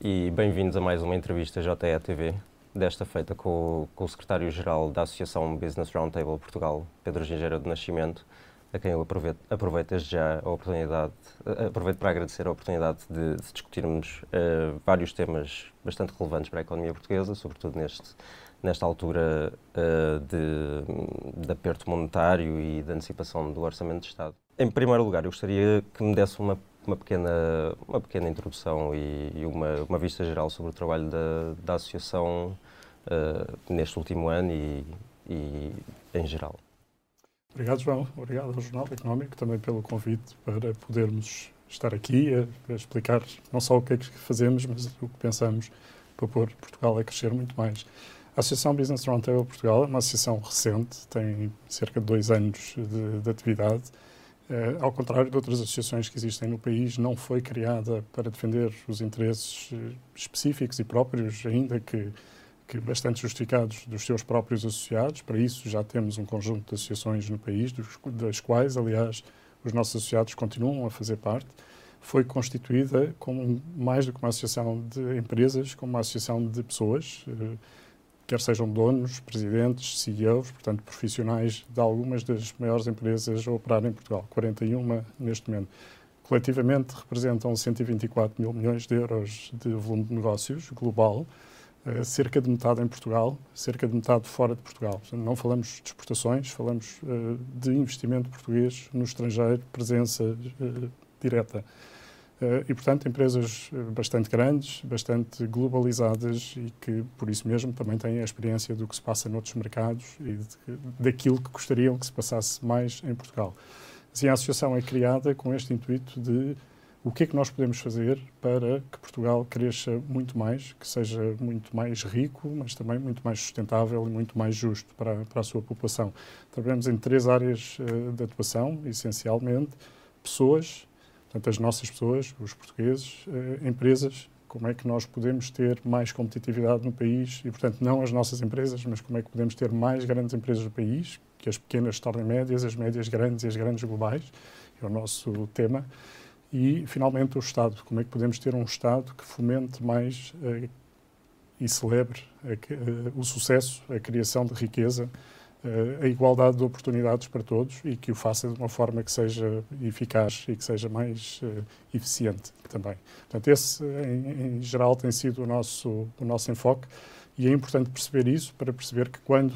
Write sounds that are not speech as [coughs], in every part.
e bem-vindos a mais uma entrevista JE TV, desta feita com, com o secretário-geral da Associação Business Roundtable Portugal, Pedro Gingeira do Nascimento, a quem eu aproveito, aproveito já a oportunidade, aproveito para agradecer a oportunidade de, de discutirmos uh, vários temas bastante relevantes para a economia portuguesa, sobretudo neste, nesta altura uh, de, de aperto monetário e de antecipação do Orçamento de Estado. Em primeiro lugar, eu gostaria que me desse uma, uma, pequena, uma pequena introdução e, uma, uma vista geral sobre o trabalho da, da Associação uh, neste último ano e, e em geral. Obrigado, João. Obrigado ao Jornal Económico também pelo convite para podermos estar aqui a, a, explicar não só o que é que fazemos, mas o que pensamos para pôr Portugal a crescer muito mais. A Associação Business Roundtable Portugal é uma associação recente, tem cerca de dois anos de, de atividade. Uh, ao contrário de outras associações que existem no país, não foi criada para defender os interesses uh, específicos e próprios, ainda que que bastante justificados dos seus próprios associados. Para isso, já temos um conjunto de associações no país, dos, das quais, aliás, os nossos associados continuam a fazer parte. Foi constituída como mais do que uma associação de empresas, como uma associação de pessoas, eh, quer sejam donos, presidentes, CEOs, portanto, profissionais de algumas das maiores empresas a operar em Portugal, 41 neste momento. Coletivamente representam 124 mil milhões de euros de volume de negócios global, eh, cerca de metade em Portugal, cerca de metade fora de Portugal. Não falamos de exportações, falamos uh, de investimento português no estrangeiro, presença uh, direta. Uh, e, portanto, empresas bastante grandes, bastante globalizadas e que, por isso mesmo, também têm a experiência do que se passa noutros mercados e de, daquilo que gostariam que se passasse mais em Portugal. Assim, a associação é criada com este intuito de o que é que nós podemos fazer para que Portugal cresça muito mais, que seja muito mais rico, mas também muito mais sustentável e muito mais justo para, para a sua população. Trabalhamos em três áreas uh, de atuação, essencialmente: pessoas, portanto, as nossas pessoas, os portugueses, uh, empresas. Como é que nós podemos ter mais competitividade no país e, portanto, não as nossas empresas, mas como é que podemos ter mais grandes empresas no país, que as pequenas se tornem médias, as médias grandes e as grandes globais, é o nosso tema. E, finalmente, o Estado. Como é que podemos ter um Estado que fomente mais uh, e celebre uh, o sucesso, a criação de riqueza, a igualdade de oportunidades para todos e que o faça de uma forma que seja eficaz e que seja mais eficiente também. Portanto, esse, em, em, geral, tem sido o nosso, o nosso enfoque. E é importante perceber isso para perceber que quando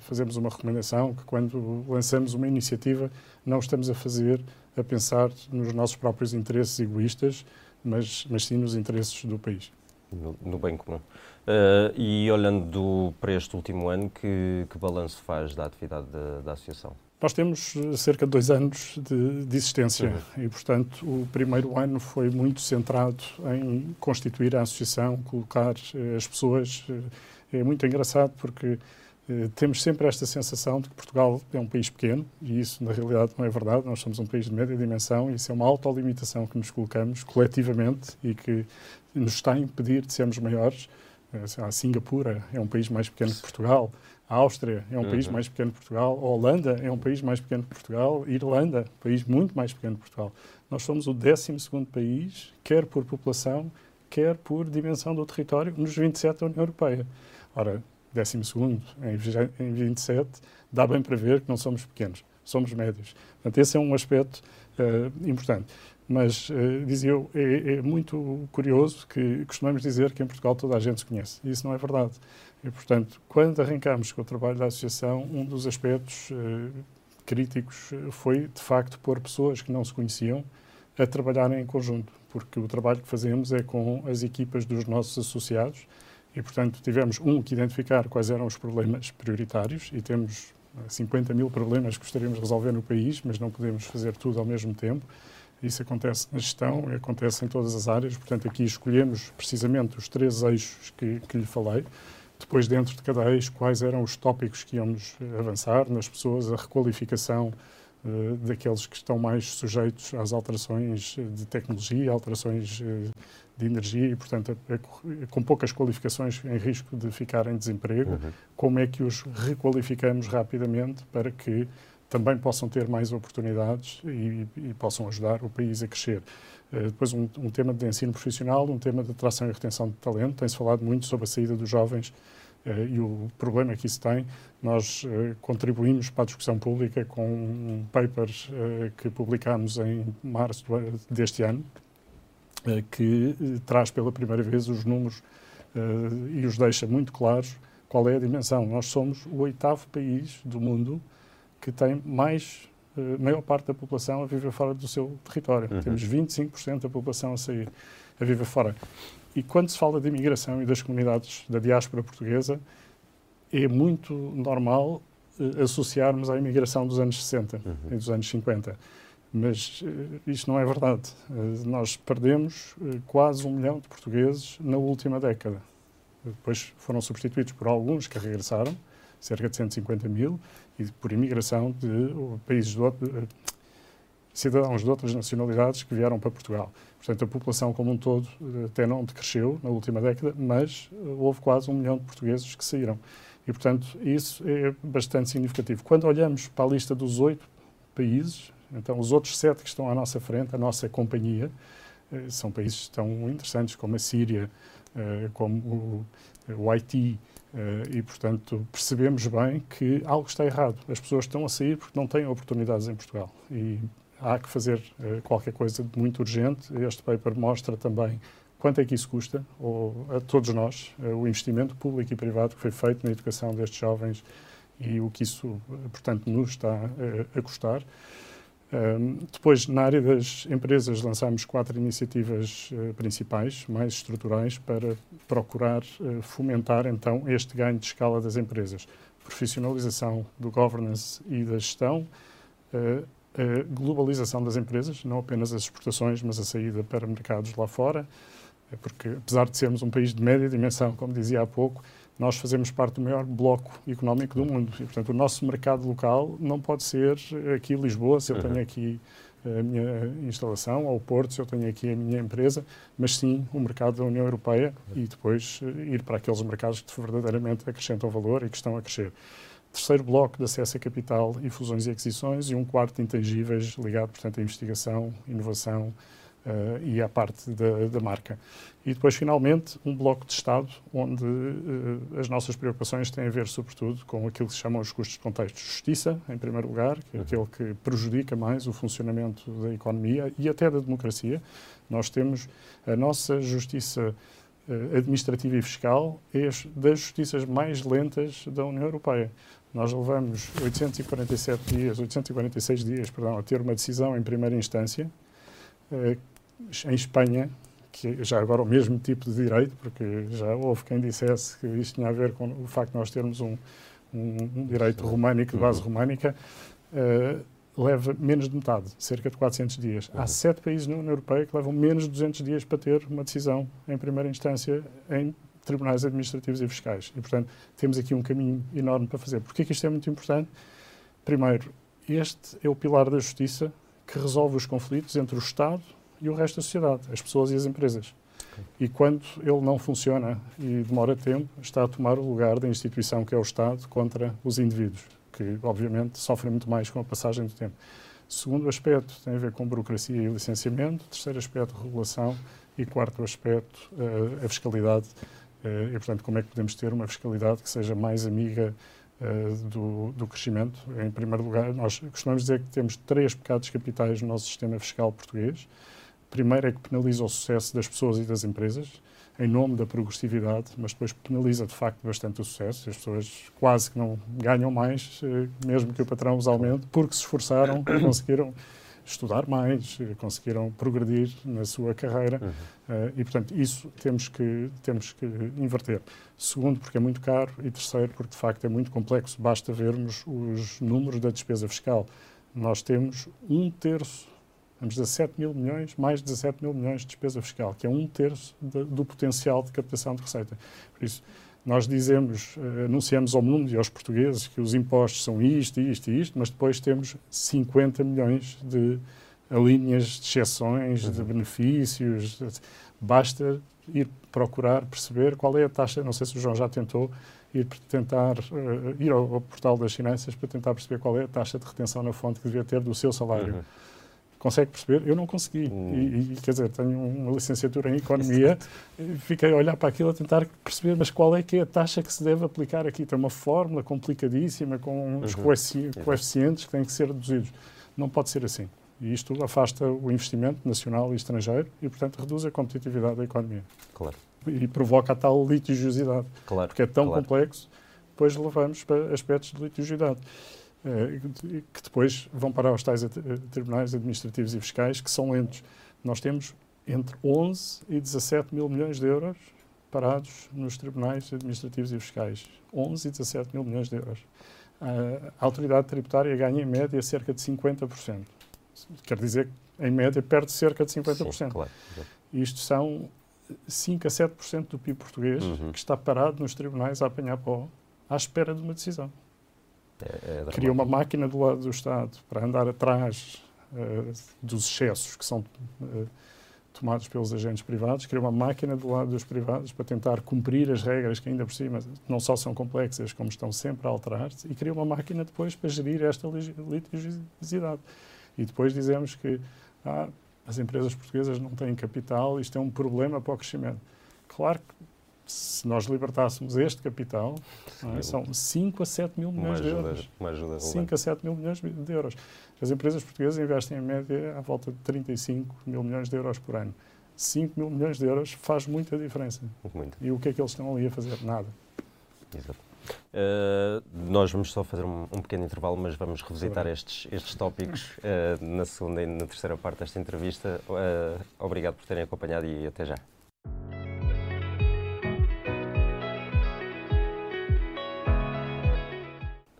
fazemos uma recomendação, que quando lançamos uma iniciativa, não estamos a fazer a pensar nos nossos próprios interesses egoístas, mas, mas sim nos interesses do país. No, no bem comum. Uh, e olhando para este último ano, que, que balanço faz da atividade da, da Associação? Nós temos eh, cerca de dois anos de, de existência e, portanto, o primeiro ano foi muito centrado em constituir a associação, colocar uh, as pessoas. É muito engraçado porque eh, temos sempre esta sensação de que Portugal é um país pequeno, e isso na realidade não é verdade. Nós somos um país de média dimensão e isso é uma autolimitação que nos colocamos coletivamente e que nos está a impedir de sermos maiores. Eh, a Singapura é um país mais pequeno que Portugal, a Áustria é um uhum. país mais pequeno que Portugal, a Holanda é um país mais pequeno que Portugal, a Irlanda, um país muito mais pequeno que Portugal. Nós somos o 12 país, quer por população, quer por dimensão do território, nos 27 da União Europeia. Ora, 12 em 27, dá bem para ver que não somos pequenos, somos médios. Portanto, esse é um aspecto uh, importante. Mas, uh, dizia eu, é, é, muito curioso que costumamos dizer que em Portugal toda a gente se conhece. Isso não é verdade. E, portanto, quando arrancamos com o trabalho da Associação, um dos aspectos uh, críticos foi, de facto, pôr pessoas que não se conheciam a trabalharem em conjunto, porque o trabalho que fazemos é com as equipas dos nossos associados, e, portanto, tivemos, um, que identificar quais eram os problemas prioritários e temos 50 eh, mil problemas que gostaríamos de resolver no país, mas não podemos fazer tudo ao mesmo tempo. Isso acontece na gestão, acontece em todas as áreas. Portanto, aqui escolhemos precisamente os três eixos que, que lhe falei. Depois, dentro de cada eixo, quais eram os tópicos que íamos avançar nas pessoas, a requalificação uh, daqueles que estão mais sujeitos às alterações de tecnologia, alterações uh, de energia e, portanto, é, é, com poucas qualificações em risco de ficar em desemprego, uhum. como é que os requalificamos rapidamente para que também possam ter mais oportunidades e, e possam ajudar o país a crescer. Uh, depois, um, um, tema de ensino profissional, um tema de atração e retenção de talento. Tem-se falado muito sobre a saída dos jovens e o problema que isso tem. Nós uh, contribuímos para a discussão pública com um paper que publicámos em março deste ano, que traz pela primeira vez os números e os deixa muito claros qual é a dimensão. Nós somos o oitavo país do mundo que tem mais, maior parte da população a viver fora do seu território. Uhum. Temos 25% da população a sair, a viver fora. E quando se fala de imigração e das comunidades da diáspora portuguesa, é muito normal uh, associarmos à imigração dos anos 60 uhum. e dos anos 50. Mas uh, isto não é verdade. Uh, nós perdemos quase um milhão de portugueses na última década. Depois foram substituídos por alguns que regressaram, cerca de 150 mil, e por imigração de países de outro, cidadãos de outras nacionalidades que vieram para Portugal. Portanto, a população como um todo até não decresceu na última década, mas houve quase um milhão de portugueses que saíram. E, portanto, isso é bastante significativo. Quando olhamos para a lista dos oito países, então os outros sete que estão à nossa frente, a nossa companhia, eh, são países tão interessantes como a Síria, eh, como o, Haiti, e, portanto, percebemos bem que algo está errado. As pessoas estão a sair porque não têm oportunidades em Portugal. E há que fazer uh, qualquer coisa de muito urgente. Este paper mostra também quanto é que isso custa ou, a todos nós, uh, o investimento público e privado que foi feito na educação destes jovens e o que isso, portanto, nos está a custar depois, na área das empresas, lançámos quatro iniciativas uh, principais, mais estruturais, para procurar uh, fomentar então este ganho de escala das empresas. Profissionalização do governance e da gestão, uh, a globalização das empresas, não apenas as exportações, mas a saída para mercados lá fora, porque apesar de sermos um país de média dimensão, como dizia há pouco, nós fazemos parte do maior bloco económico do mundo e, portanto, o nosso mercado local não pode ser aqui Lisboa, se eu tenho uhum. aqui a minha instalação, ou Porto, se eu tenho aqui a minha empresa, mas sim o mercado da União Europeia e depois eh, ir para aqueles mercados que verdadeiramente acrescentam valor e que estão a crescer. Terceiro bloco de acesso a capital e fusões e aquisições e um quarto de intangíveis ligado, portanto, à investigação, inovação, uh, e à parte da, da, marca. E depois, finalmente, um bloco de Estado, onde uh, as nossas preocupações têm a ver, sobretudo, com aquilo que se chamam os custos de contexto. Justiça, em primeiro lugar, que é aquele que prejudica mais o funcionamento da economia e até da democracia. Nós temos a nossa justiça uh, administrativa e fiscal é das justiças mais lentas da União Europeia. Nós levamos 847 dias, 846 dias, perdão, a ter uma decisão em primeira instância, em Espanha, que já agora o mesmo tipo de direito, porque já houve quem dissesse que isto tinha a ver com o facto de nós termos um, um, direito românico, de base românica, uh, leva menos de metade, cerca de 400 dias. Há uhum. sete países na União Europeia que levam menos de 200 dias para ter uma decisão em primeira instância em tribunais administrativos e fiscais. E, portanto, temos aqui um caminho enorme para fazer. Porquê que isto é muito importante? Primeiro, este é o pilar da justiça que resolve os conflitos entre o Estado e o resto da sociedade, as pessoas e as empresas. E quando ele não funciona e demora tempo, está a tomar o lugar da instituição que é o Estado contra os indivíduos, que obviamente sofrem muito mais com a passagem do tempo. Segundo aspecto tem a ver com burocracia e licenciamento. Terceiro aspecto, regulação. E quarto aspecto, uh, a fiscalidade. Uh, e, portanto, como é que podemos ter uma fiscalidade que seja mais amiga uh, do, do, crescimento? Em primeiro lugar, nós costumamos dizer que temos três pecados capitais no nosso sistema fiscal português. Primeiro é que penaliza o sucesso das pessoas e das empresas, em nome da progressividade, mas depois penaliza de facto bastante o sucesso. As pessoas quase que não ganham mais, eh, mesmo que o patrão os aumente, porque se esforçaram e conseguiram estudar mais, eh, conseguiram progredir na sua carreira uhum. uh, e, portanto, isso temos que, temos que inverter. Segundo, porque é muito caro e terceiro, porque de facto é muito complexo. Basta vermos os números da despesa fiscal. Nós temos um terço Temos 17 mil milhões, mais de 17 mil milhões de despesa fiscal, que é um terço do potencial de captação de receita. Por isso, nós dizemos, uh, anunciamos ao mundo e aos portugueses que os impostos são isto, isto e isto, mas depois temos 50 milhões de linhas de exceções, uhum. de benefícios. De, basta ir procurar perceber qual é a taxa, não sei se o João já tentou, ir tentar uh, ir ao, ao, portal das finanças para tentar perceber qual é a taxa de retenção na fonte que devia ter do seu salário. Uhum. Consegue perceber? Eu não consegui. Uhum. E, e, quer dizer, tenho uma licenciatura em economia, fiquei a olhar para aquilo a tentar perceber, mas qual é que é a taxa que se deve aplicar aqui? Tem uma fórmula complicadíssima com os uhum. coeficientes que têm que ser reduzidos. Não pode ser assim. E isto afasta o investimento nacional e estrangeiro e, portanto, reduz a competitividade da economia. Claro. E provoca a tal litigiosidade. Claro. Porque é tão claro. complexo, depois levamos para aspectos de litigiosidade. Eh, que depois vão parar aos tais tribunais administrativos e fiscais, que são lentos. Nós temos entre 11 e 17 mil milhões de euros parados nos tribunais administrativos e fiscais. 11 e 17 mil milhões de euros. A autoridade tributária ganha, em média, cerca de 50%. Quer dizer que, em média, perde cerca de 50%. Sim, claro. Isto são 5 a 7% do PIB português uhum. que está parado nos tribunais a apanhar pó à espera de uma decisão. É, é Cria uma máquina do lado do Estado para andar atrás uh, dos excessos que são uh, tomados pelos agentes privados, cria uma máquina do lado dos privados para tentar cumprir as regras que ainda por cima não só são complexas, como estão sempre a alterar-se, e cria uma máquina depois para gerir esta litigiosidade. E depois dizemos que ah, as empresas portuguesas não têm capital, isto é um problema para o crescimento. Claro que se nós libertássemos este capital, é? são 5 a 7 mil milhões ajuda, de euros. Uma ajuda 5 a 7 mil milhões de euros. As empresas portuguesas investem em média à volta de 35 mil milhões de euros por ano. 5 mil milhões de euros faz muita diferença. Muito. E o que é que eles estão ali a fazer? Nada. Exato. Uh, nós vamos só fazer um, um, pequeno intervalo, mas vamos revisitar estes, estes tópicos uh, na segunda e na terceira parte desta entrevista. Uh, obrigado por terem acompanhado e até já.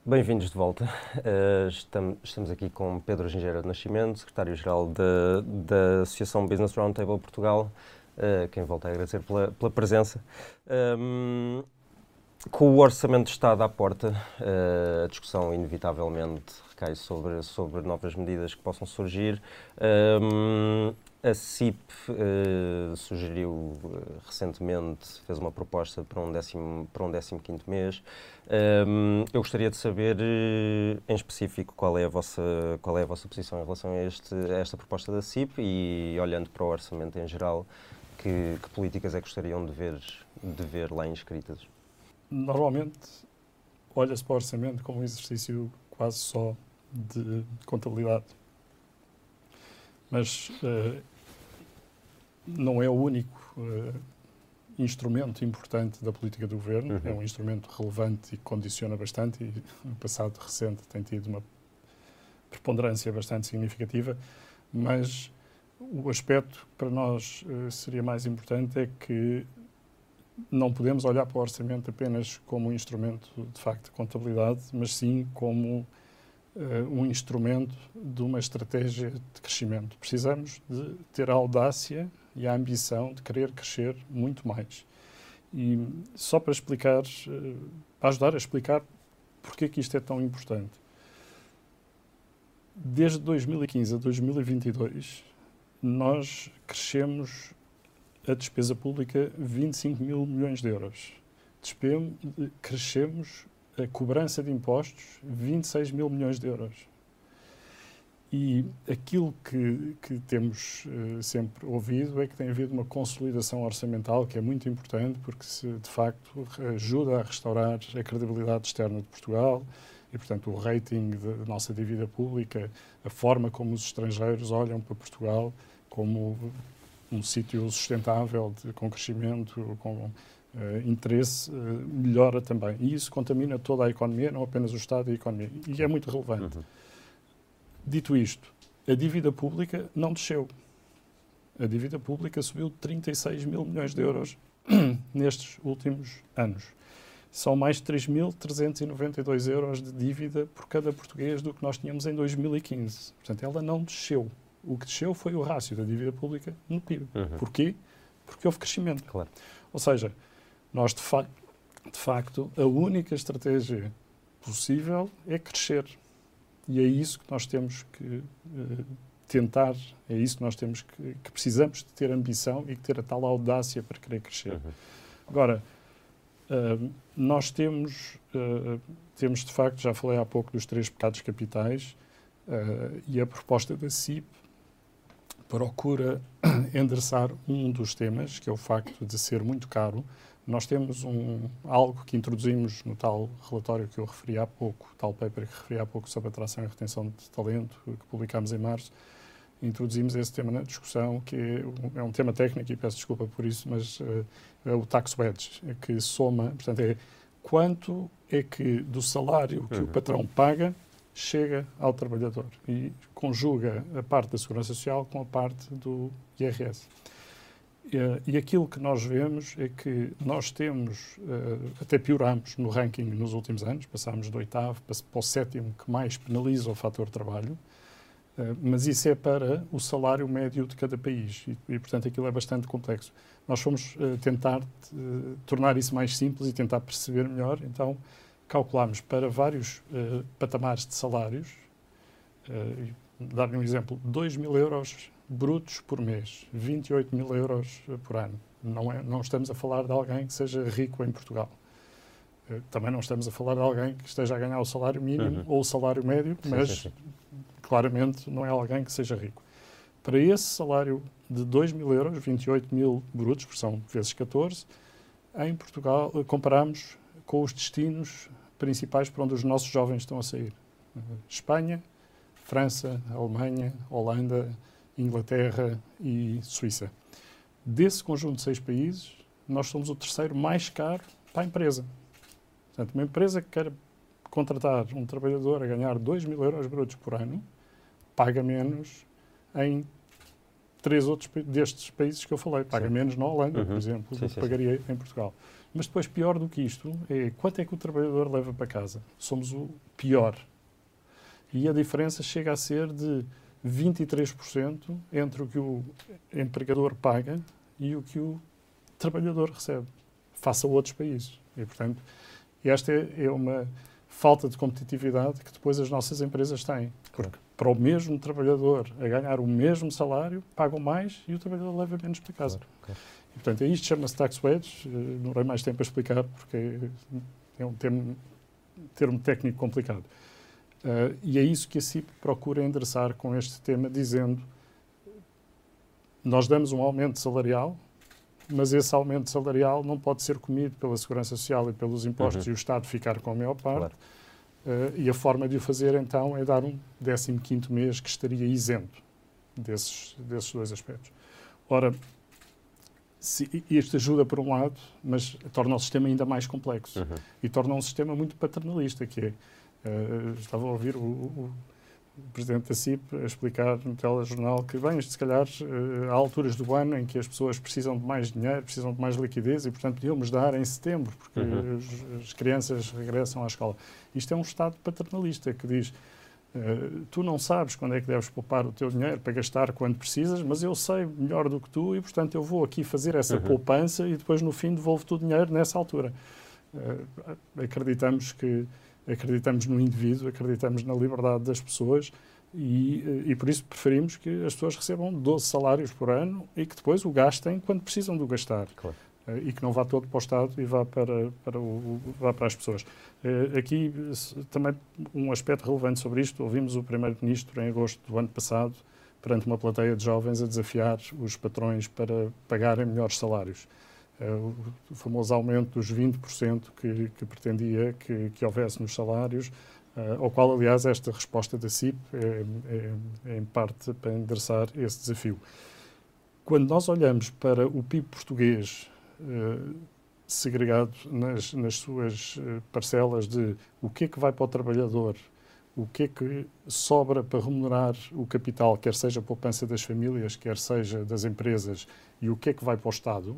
Bem-vindos de volta. Uh, estamos, estamos, aqui com Pedro Gingeira de Nascimento, secretário-geral da Associação Business Roundtable Portugal, uh, quem volta a agradecer pela, pela presença. Um, ehm, com o Orçamento de Estado à porta, uh, a discussão inevitavelmente recai sobre, sobre novas medidas que possam surgir. Um, ehm, a CIP uh, sugeriu uh, recentemente, fez uma proposta para um, décimo, para um décimo quinto mês. Um, eu gostaria de saber, uh, em específico, qual é, a vossa, qual é a vossa posição em relação a, este, a esta proposta da CIP e, olhando para o orçamento em geral, que, que políticas é que gostariam de ver, de ver lá inscritas? Normalmente, olha-se para o orçamento como um exercício quase só de contabilidade mas uh, não é o único uh, instrumento importante da política do governo. Uhum. É um instrumento relevante e condiciona bastante, e no passado recente tem tido uma preponderância bastante significativa, mas o aspecto que para nós uh, seria mais importante é que não podemos olhar para o orçamento apenas como um instrumento de facto de contabilidade, mas sim como uh, um instrumento de uma estratégia de crescimento. Precisamos de ter a audácia e a ambição de querer crescer muito mais. E só para explicar, uh, para ajudar a explicar porque que isto é tão importante. Desde 2015 a 2022, nós crescemos a despesa pública 25 mil milhões de euros. Despem, crescemos a cobrança de impostos, 26 mil milhões de euros. E aquilo que, que temos uh, sempre ouvido é que tem havido uma consolidação orçamental que é muito importante porque, se, de facto, ajuda a restaurar a credibilidade externa de Portugal e, portanto, o rating da nossa dívida pública, a forma como os estrangeiros olham para Portugal como um sítio sustentável, de, com crescimento, com uh, interesse uh, melhora também. E isso contamina toda a economia, não apenas o Estado e a economia. E é muito relevante. Uhum. Dito isto, a dívida pública não desceu. A dívida pública subiu 36 mil milhões de euros [clears throat] nestes últimos anos. São mais de 3.392 euros de dívida por cada português do que nós tínhamos em 2015. Portanto, ela não desceu. O que desceu foi o rácio da dívida pública no PIB. Uhum. Porquê? Porque houve crescimento. Claro. Ou seja, nós, de, fa de facto, a única estratégia possível é crescer. E é isso que nós temos que uh, tentar, é isso que nós temos que, que, precisamos de ter ambição e ter a tal audácia para querer crescer. Uhum. Agora, Uh, nós temos, uh, temos, de facto, já falei há pouco dos três pecados capitais, e a proposta da CIP procura [clears throat] endereçar um dos temas, que é o facto de ser muito caro. Nós temos um, algo que introduzimos no tal relatório que eu referi há pouco, tal paper que referi há pouco sobre atração e retenção de talento, que publicámos em março, introduzimos esse tema na discussão, que é um tema técnico e peço desculpa por isso, mas uh, é o tax wedge, é que soma, portanto, é quanto é que do salário que uhum. o patrão paga chega ao trabalhador e conjuga a parte da segurança social com a parte do IRS. E, aquilo que nós vemos é que nós temos, uh, até pioramos no ranking nos últimos anos, passámos do oitavo para, o sétimo que mais penaliza o fator trabalho, uh, mas isso é para o salário médio de cada país e, portanto, aquilo é bastante complexo. Nós fomos uh, tentar tornar isso mais simples e tentar perceber melhor, então calculámos para vários uh, patamares de salários, uh, dar-lhe um exemplo, 2 mil euros brutos por mês, 28 mil euros por ano. Não, é, não estamos a falar de alguém que seja rico em Portugal. Uh, também não estamos a falar de alguém que esteja a ganhar o salário mínimo uhum. ou o salário médio, mas sim, sim. claramente não é alguém que seja rico. Para esse salário de 2 mil euros, 28 mil brutos, por são vezes 14, em Portugal comparamos com os destinos principais para onde os nossos jovens estão a sair. Espanha, França, Alemanha, Holanda, Inglaterra e Suíça. Desse conjunto de seis países, nós somos o terceiro mais caro para a empresa. Portanto, uma empresa que quer contratar um trabalhador a ganhar 2 mil euros brutos por ano, paga menos em três outros destes países que eu falei. Paga sim. menos na Holanda, uhum. por exemplo, sim, do que pagaria em Portugal. Mas depois, pior do que isto, é quanto é que o trabalhador leva para casa? Somos o pior. E a diferença chega a ser de 23% entre o que o empregador paga e o que o trabalhador recebe, face a outros países. E, portanto, esta é uma falta de competitividade que depois as nossas empresas têm. Porque para o mesmo trabalhador a ganhar o mesmo salário, pagam mais e o trabalhador leva menos para casa. Claro, claro. E, portanto, isto chama-se tax wedge, eh, não tenho mais tempo a explicar porque é um termo, termo técnico complicado. Uh, e é isso que a CIP procura endereçar com este tema, dizendo nós damos um aumento salarial, mas esse aumento salarial não pode ser comido pela Segurança Social e pelos impostos uhum. e o Estado ficar com a maior parte. Claro. Uh, e a forma de o fazer, então, é dar um 15º mês que estaria isento desses, desses dois aspectos. Ora, se, isto ajuda por um lado, mas torna o sistema ainda mais complexo. Uhum. E torna um sistema muito paternalista, que é, uh, estava a ouvir o, o, o, Presidente da CIP a explicar no telejornal que, bem, se calhar uh, há alturas do ano em que as pessoas precisam de mais dinheiro, precisam de mais liquidez e, portanto, podíamos dar em setembro, porque uhum. as, as crianças regressam à escola. Isto é um Estado paternalista que diz Uh, tu não sabes quando é que deves poupar o teu dinheiro para gastar quando precisas, mas eu sei melhor do que tu e, portanto, eu vou aqui fazer essa uhum. poupança e depois, no fim, devolvo-te o dinheiro nessa altura. Uh, acreditamos que acreditamos no indivíduo, acreditamos na liberdade das pessoas e, eh, e, por isso preferimos que as pessoas recebam 12 salários por ano e que depois o gastem quando precisam de o gastar. Claro. Eh, e que não vá todo para o Estado e vá para, para, o, vá para as pessoas. Eh, aqui também um aspecto relevante sobre isto, ouvimos o Primeiro-Ministro em agosto do ano passado, perante uma plateia de jovens, a desafiar os patrões para pagarem melhores salários. Eh, o famoso aumento dos 20% que, que pretendia que, que houvesse nos salários, ao qual, aliás, esta resposta da CIP é, é, é em parte para endereçar esse desafio. Quando nós olhamos para o PIB português eh, segregado nas, nas suas eh, parcelas de o que é que vai para o trabalhador, o que é que sobra para remunerar o capital, quer seja a poupança das famílias, quer seja das empresas, e o que é que vai para o Estado,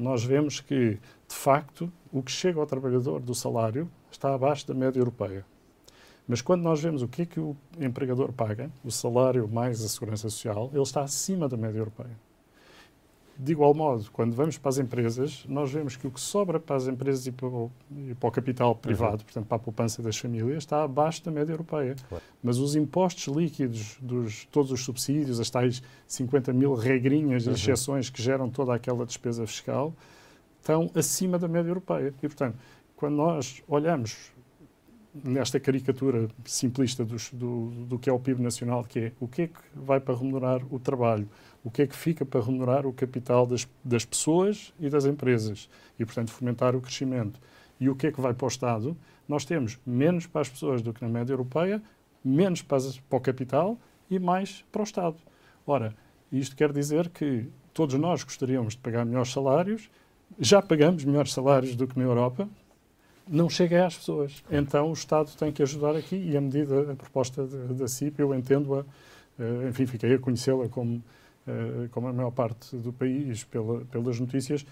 nós vemos que, de facto, o que chega ao trabalhador do salário está abaixo da média europeia. Mas quando nós vemos o que é que o empregador paga, o salário mais a segurança social, ele está acima da média europeia. De igual modo, quando vamos para as empresas, nós vemos que o que sobra para as empresas e para o, e para o capital privado, uhum. portanto, para a poupança das famílias, está abaixo da média europeia. Claro. Mas os impostos líquidos dos todos os subsídios, as tais 50 mil regrinhas e uhum. exceções que geram toda aquela despesa fiscal, estão acima da média europeia. E, portanto, quando nós olhamos nesta caricatura simplista dos, do, do que é o PIB nacional, que é o que é que vai para remunerar o trabalho, o que é que fica para remunerar o capital das, das pessoas e das empresas e, portanto, fomentar o crescimento, e o que é que vai para o Estado, nós temos menos para as pessoas do que na média europeia, menos para, para o capital e mais para o Estado. Ora, isto quer dizer que todos nós gostaríamos de pagar melhores salários, já pagamos melhores salários do que na Europa, não chega às pessoas. Então o Estado tem que ajudar aqui e a medida, a proposta da CIP, eu entendo-a, uh, enfim, fiquei a conhecê-la como, como a maior parte do país pela, pelas notícias,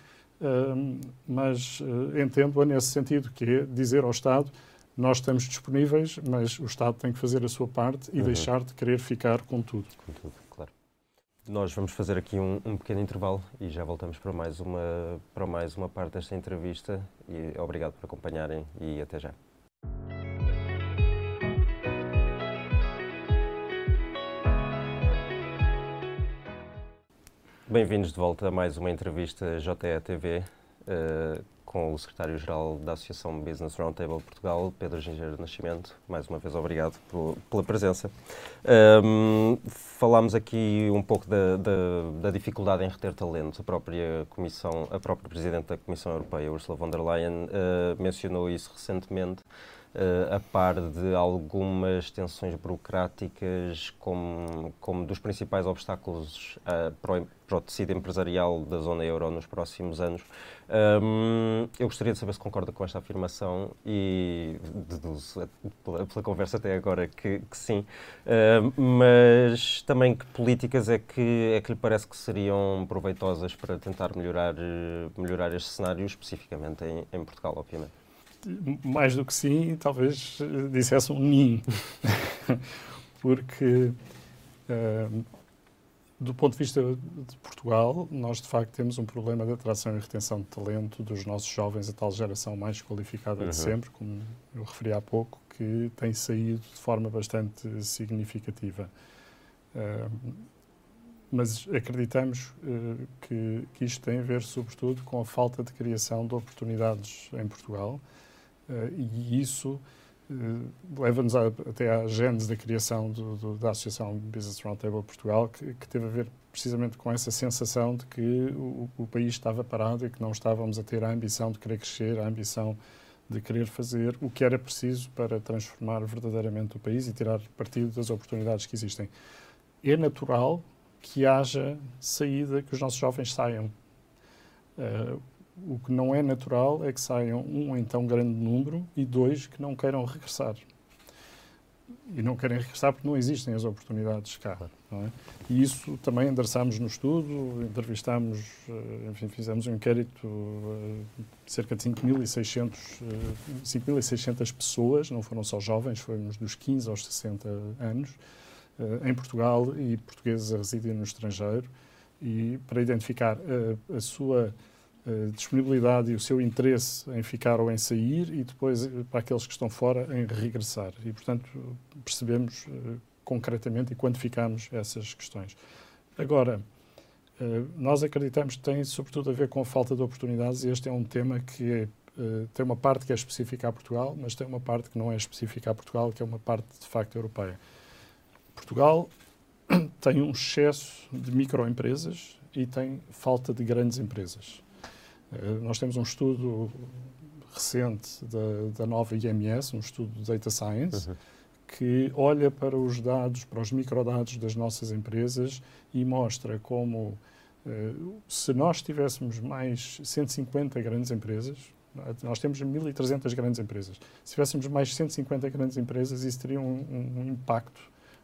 uh, mas entendo-a nesse sentido, que é dizer ao Estado nós estamos disponíveis, mas o Estado tem que fazer a sua parte e uhum. deixar de querer ficar com tudo. Com tudo, claro. Nós vamos fazer aqui um, um, pequeno intervalo e já voltamos para mais, uma, para mais uma parte desta entrevista. E obrigado por acompanharem e até já. Bem-vindos de volta a mais uma entrevista JETV. Uh, com o secretário-geral da Associação Business Roundtable Portugal, Pedro Gingeiro Nascimento. Mais uma vez, obrigado por, pela presença. Um, falámos aqui um pouco da, da, da, dificuldade em reter talento. A própria Comissão, a própria Presidente da Comissão Europeia, Ursula von der Leyen, uh, mencionou isso recentemente. Uh, a par de algumas tensões burocráticas como, como dos principais obstáculos uh, para, o, para, o, tecido empresarial da zona euro nos próximos anos. Um, eu gostaria de saber se concorda com esta afirmação e deduzo pela, pela conversa até agora que, que sim, uh, mas também que políticas é que, é que lhe parece que seriam proveitosas para tentar melhorar, melhorar este cenário, especificamente em, em Portugal, obviamente mais do que sim, talvez eh, dissesse um nim. [laughs] Porque, uh, do ponto de vista de Portugal, nós de facto temos um problema de atração e retenção de talento dos nossos jovens, a tal geração mais qualificada uhum. de sempre, como eu referi há pouco, que tem saído de forma bastante significativa. Uh, mas acreditamos uh, que, que, isto tem a ver, sobretudo, com a falta de criação de oportunidades em Portugal e isso eh, leva-nos até à gênese da criação do, do, da Associação Business Roundtable Portugal, que, que, teve a ver precisamente com essa sensação de que o, o, país estava parado e que não estávamos a ter a ambição de querer crescer, a ambição de querer fazer o que era preciso para transformar verdadeiramente o país e tirar partido das oportunidades que existem. É natural que haja saída, que os nossos jovens saiam. Uh, o que não é natural é que saiam um em tão grande número e dois que não queiram regressar. E não querem regressar porque não existem as oportunidades cá. É? E isso também endereçámos no estudo, entrevistámos, eh, enfim, fizemos um inquérito uh, cerca de 5.600 uh, pessoas, não foram só jovens, fomos dos 15 aos 60 anos, em Portugal e portugueses a residir no estrangeiro, e para identificar a sua disponibilidade e o seu interesse em ficar ou em sair e depois eh, para aqueles que estão fora em regressar. E, portanto, percebemos uh, concretamente e quantificamos essas questões. Agora, nós acreditamos que tem sobretudo a ver com a falta de oportunidades e este é um tema que é, tem uma parte que é específica a Portugal, mas tem uma parte que não é específica a Portugal, que é uma parte de facto europeia. Portugal [coughs] tem um excesso de microempresas e tem falta de grandes empresas. Eh, nós temos um estudo recente da, da nova IMS, um estudo de Data Science, uhum. que olha para os dados, para os microdados das nossas empresas e mostra como, eh, se nós tivéssemos mais 150 grandes empresas, nós temos 1.300 grandes empresas, se tivéssemos mais 150 grandes empresas, isso teria um, um, um impacto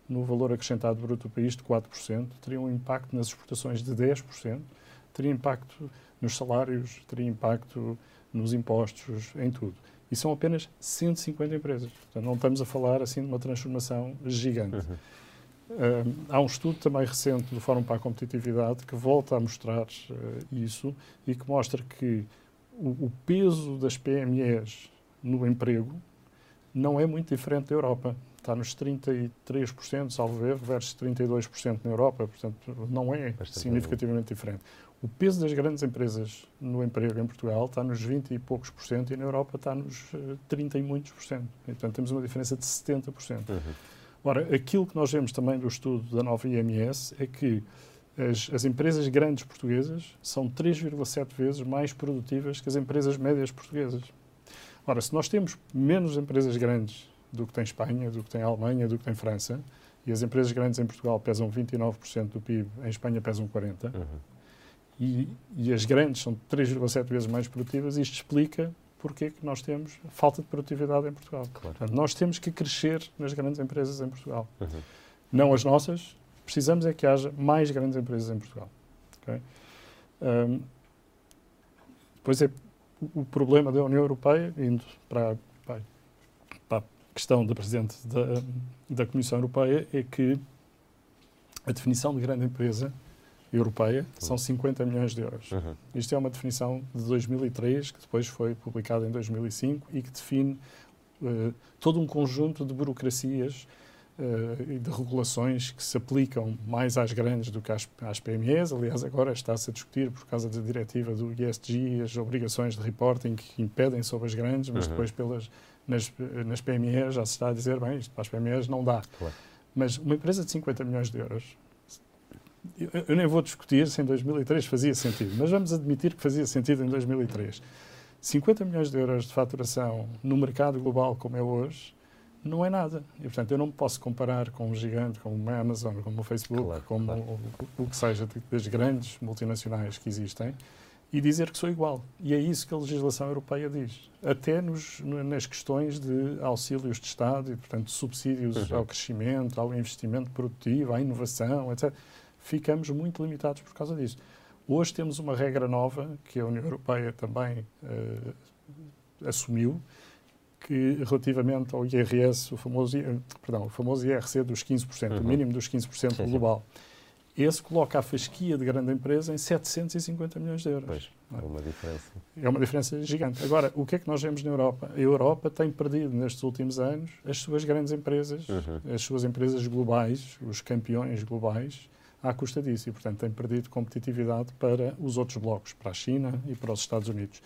no valor acrescentado bruto do país de 4%, teria um impacto nas exportações de 10%, teria impacto nos salários, teria impacto nos impostos, em tudo. E são apenas 150 empresas. Portanto, não estamos a falar assim de uma transformação gigante. Uhum. Uh, há um estudo também recente do Fórum para a Competitividade que volta a mostrar uh, isso e que mostra que o, o, peso das PMEs no emprego não é muito diferente da Europa. está nos 33%, salvo erro, versus 32% na Europa, portanto não é Bastante significativamente diferente. O peso das grandes empresas no emprego em Portugal está nos 20 e poucos por cento e na Europa está nos 30 eh, e muitos por cento. E, portanto, temos uma diferença de 70 por cento. Uhum. Ora, aquilo que nós vemos também do estudo da nova IMS é que as, as empresas grandes portuguesas são 3,7 vezes mais produtivas que as empresas médias portuguesas. Ora, se nós temos menos empresas grandes do que tem Espanha, do que tem Alemanha, do que tem França, e as empresas grandes em Portugal pesam 29% do PIB, em Espanha pesam 40%, uhum. E, e, as grandes são 3,7 vezes mais produtivas, isto explica porque é que nós temos falta de produtividade em Portugal. Claro. Portanto, nós temos que crescer nas grandes empresas em Portugal. Uhum. Não as nossas, precisamos é que haja mais grandes empresas em Portugal. Okay? Um, depois é o problema da União Europeia, indo para, para, para a questão do Presidente da, da Comissão Europeia, é que a definição de grande empresa europeia uhum. são 50 milhões de euros. Uhum. Isto é uma definição de 2003, que depois foi publicada em 2005 e que define uh, todo um conjunto de burocracias uh, e de regulações que se aplicam mais às grandes do que às, às PMEs. Aliás, agora está-se a discutir, por causa da diretiva do ESG, as obrigações de reporting que impedem sobre as grandes, mas uhum. depois pelas, nas, nas PMEs já se está a dizer, bem, isto para as PMEs não dá. Claro. Mas uma empresa de 50 milhões de euros, eu, eu nem vou discutir se em 2003 fazia sentido, mas vamos admitir que fazia sentido em 2003. 50 milhões de euros de faturação no mercado global como é hoje, não é nada. E, portanto, eu não posso comparar com um gigante como a Amazon, como o Facebook, claro, como claro. O, o, que seja, das grandes multinacionais que existem, e dizer que sou igual. E é isso que a legislação europeia diz. Até nos, nas questões de auxílios de Estado e, portanto, subsídios uhum. ao crescimento, ao investimento produtivo, à inovação, etc., ficamos muito limitados por causa disso. Hoje temos uma regra nova que a União Europeia também uh, assumiu, que relativamente ao IRS, o famoso, perdão, o famoso IRC dos 15%, uhum. o mínimo dos 15% sim, global, sim. esse coloca a fasquia de grande empresa em 750 milhões de euros. Pois, é uma diferença. É uma diferença gigante. Agora, o que é que nós vemos na Europa? A Europa tem perdido nestes últimos anos as suas grandes empresas, uhum. as suas empresas globais, os campeões globais, à custa disso e, portanto, tem perdido competitividade para os outros blocos, para a China e para os Estados Unidos.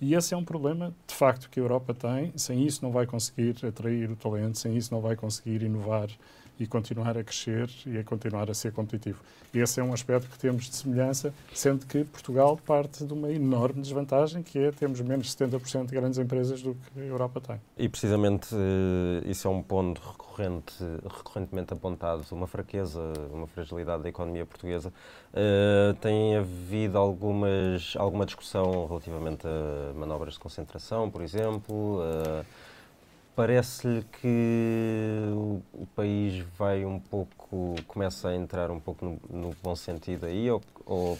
E esse é um problema, de facto, que a Europa tem. Sem isso não vai conseguir atrair o talento, sem isso não vai conseguir inovar e continuar a crescer e a continuar a ser competitivo. Esse é um aspecto que temos de semelhança, sendo que Portugal parte de uma enorme desvantagem, que é temos menos de 70% de grandes empresas do que a Europa tem. E precisamente eh, isso é um ponto recorrente, recorrentemente apontado, uma fraqueza, uma fragilidade da economia portuguesa. Uh, tem havido algumas, alguma discussão relativamente a manobras de concentração, por exemplo. Uh, Parece-lhe que o, país vai um pouco, começa a entrar um pouco no, no bom sentido aí, ou, ou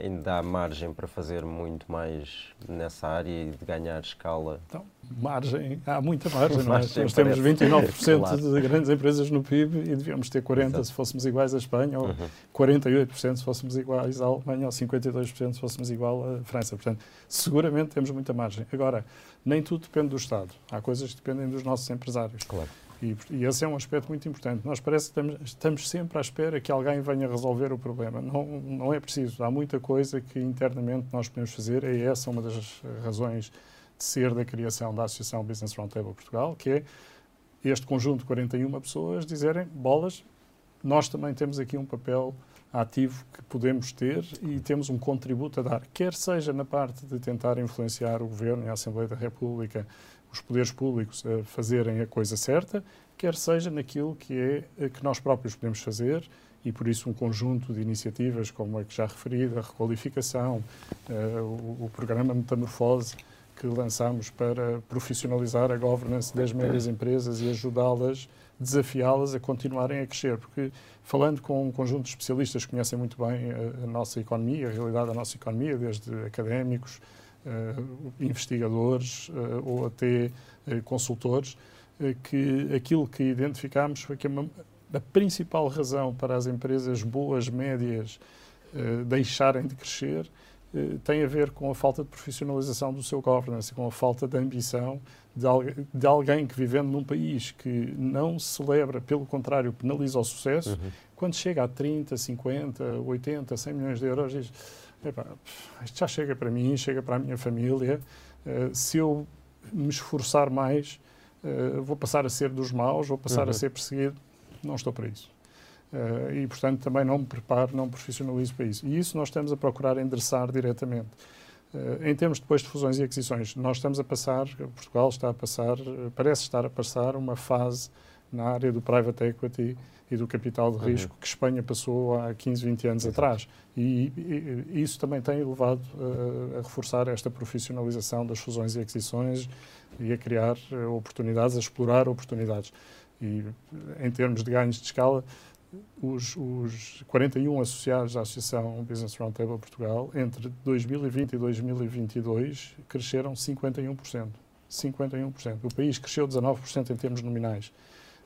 ainda há margem para fazer muito mais nessa área e de ganhar escala? Então, margem, há muita margem, é? Nós temos 29% claro. de grandes empresas no PIB e devíamos ter 40% Exato. se fôssemos iguais à Espanha, ou uhum. 48% se fôssemos iguais à Alemanha, ou 52% se fôssemos igual à França. Portanto, seguramente temos muita margem. Agora, nem tudo depende do Estado. Há coisas que dependem dos nossos empresários. Claro. E, e, esse é um aspecto muito importante. Nós parece que estamos, estamos, sempre à espera que alguém venha resolver o problema. Não, não é preciso. Há muita coisa que internamente nós podemos fazer. É essa uma das razões de ser da criação da Associação Business Roundtable Portugal, que é este conjunto de 41 pessoas dizerem, bolas, nós também temos aqui um papel ativo que podemos ter e temos um contributo a dar, quer seja na parte de tentar influenciar o Governo e a Assembleia da República os poderes públicos a fazerem a coisa certa, quer seja naquilo que é eh, que nós próprios podemos fazer e por isso um conjunto de iniciativas como a que já referi, a requalificação, uh, o, o, programa Metamorfose que lançamos para profissionalizar a governance das médias empresas e ajudá-las, desafiá-las a continuarem a crescer, porque falando com um conjunto de especialistas que conhecem muito bem a, a nossa economia, a realidade da nossa economia, desde académicos, investigadores uh, ou até uh, consultores, que aquilo que identificámos foi que a, a, principal razão para as empresas boas, médias, deixarem de crescer eh, tem a ver com a falta de profissionalização do seu governance, com a falta de ambição de, de alguém que vivendo num país que não celebra, pelo contrário, penaliza o sucesso, uhum. quando chega a 30, 50, 80, 100 milhões de euros, diz, isto já chega para mim, chega para a minha família, uh, se eu me esforçar mais, uh, vou passar a ser dos maus, vou passar uhum. a ser perseguido, não estou para isso. Uh, e, portanto, também não me preparo, não me profissionalizo para isso. E isso nós estamos a procurar endereçar diretamente. Em termos depois de fusões e aquisições, nós estamos a passar, Portugal está a passar, parece estar a passar uma fase na área do private equity e do capital de uhum. risco uhum. que Espanha passou há 15, 20 anos Exato. atrás. E, e, e, isso também tem levado uh, a reforçar esta profissionalização das fusões e aquisições e a criar oportunidades, a explorar oportunidades. E em termos de ganhos de escala, os, os 41 associados à Associação Business Roundtable Portugal, entre 2020 e 2022, cresceram 51%. 51%. O país cresceu 19% em termos nominais.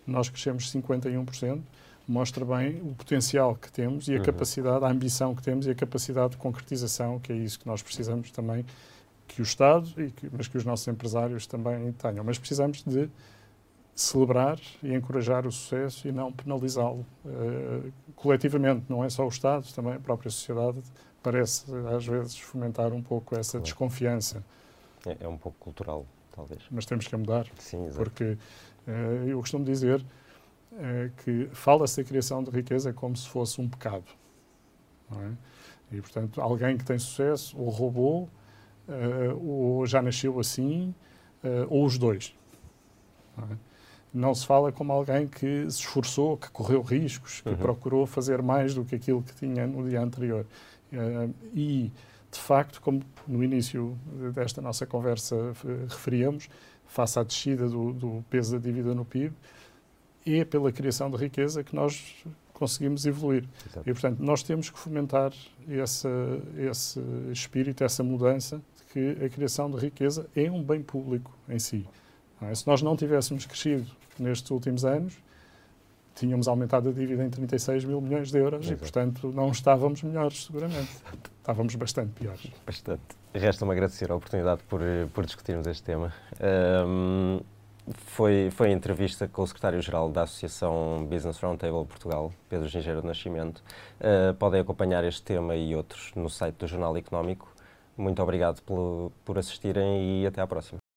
Nós crescemos 51%. Mostra bem o potencial que temos e a uhum. capacidade, a ambição que temos e a capacidade de concretização, que é isso que nós precisamos também que o Estado, e que, mas que os nossos empresários também tenham. Mas precisamos de celebrar e encorajar o sucesso e não penalizá-lo uh, coletivamente. Não é só o Estado, também a própria sociedade parece às vezes fomentar um pouco essa claro. desconfiança. É, é, um pouco cultural, talvez. Mas temos que mudar. Sim, exato. Porque eu costumo dizer uh, que fala-se da criação de riqueza como se fosse um pecado. É? E, portanto, alguém que tem sucesso ou roubou, ou já nasceu assim, ou os dois. É? não se fala como alguém que se esforçou, que correu riscos, que uhum. procurou fazer mais do que aquilo que tinha no dia anterior. E, de facto, como no início desta nossa conversa referíamos, face à descida do, do peso da dívida no PIB, é pela criação de riqueza que nós conseguimos evoluir. Exato. E, portanto, nós temos que fomentar esse, esse espírito, essa mudança de que a criação de riqueza é um bem público em si. É? Se nós não tivéssemos crescido nestes últimos anos, tínhamos aumentado a dívida em 36 mil milhões de euros Exato. e, portanto, não estávamos melhores, seguramente. Estávamos bastante piores. Bastante. Resta-me agradecer a oportunidade por, por discutirmos este tema. Um, foi, foi a entrevista com o secretário-geral da Associação Business Roundtable Portugal, Pedro Gingeiro de Nascimento. Uh, podem acompanhar este tema e outros no site do Jornal Económico. Muito obrigado por assistirem e até à próxima.